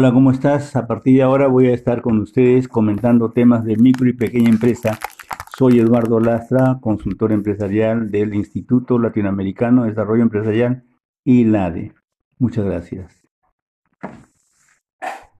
Hola, ¿cómo estás? A partir de ahora voy a estar con ustedes comentando temas de micro y pequeña empresa. Soy Eduardo Lastra, consultor empresarial del Instituto Latinoamericano de Desarrollo Empresarial, y Lade. Muchas gracias.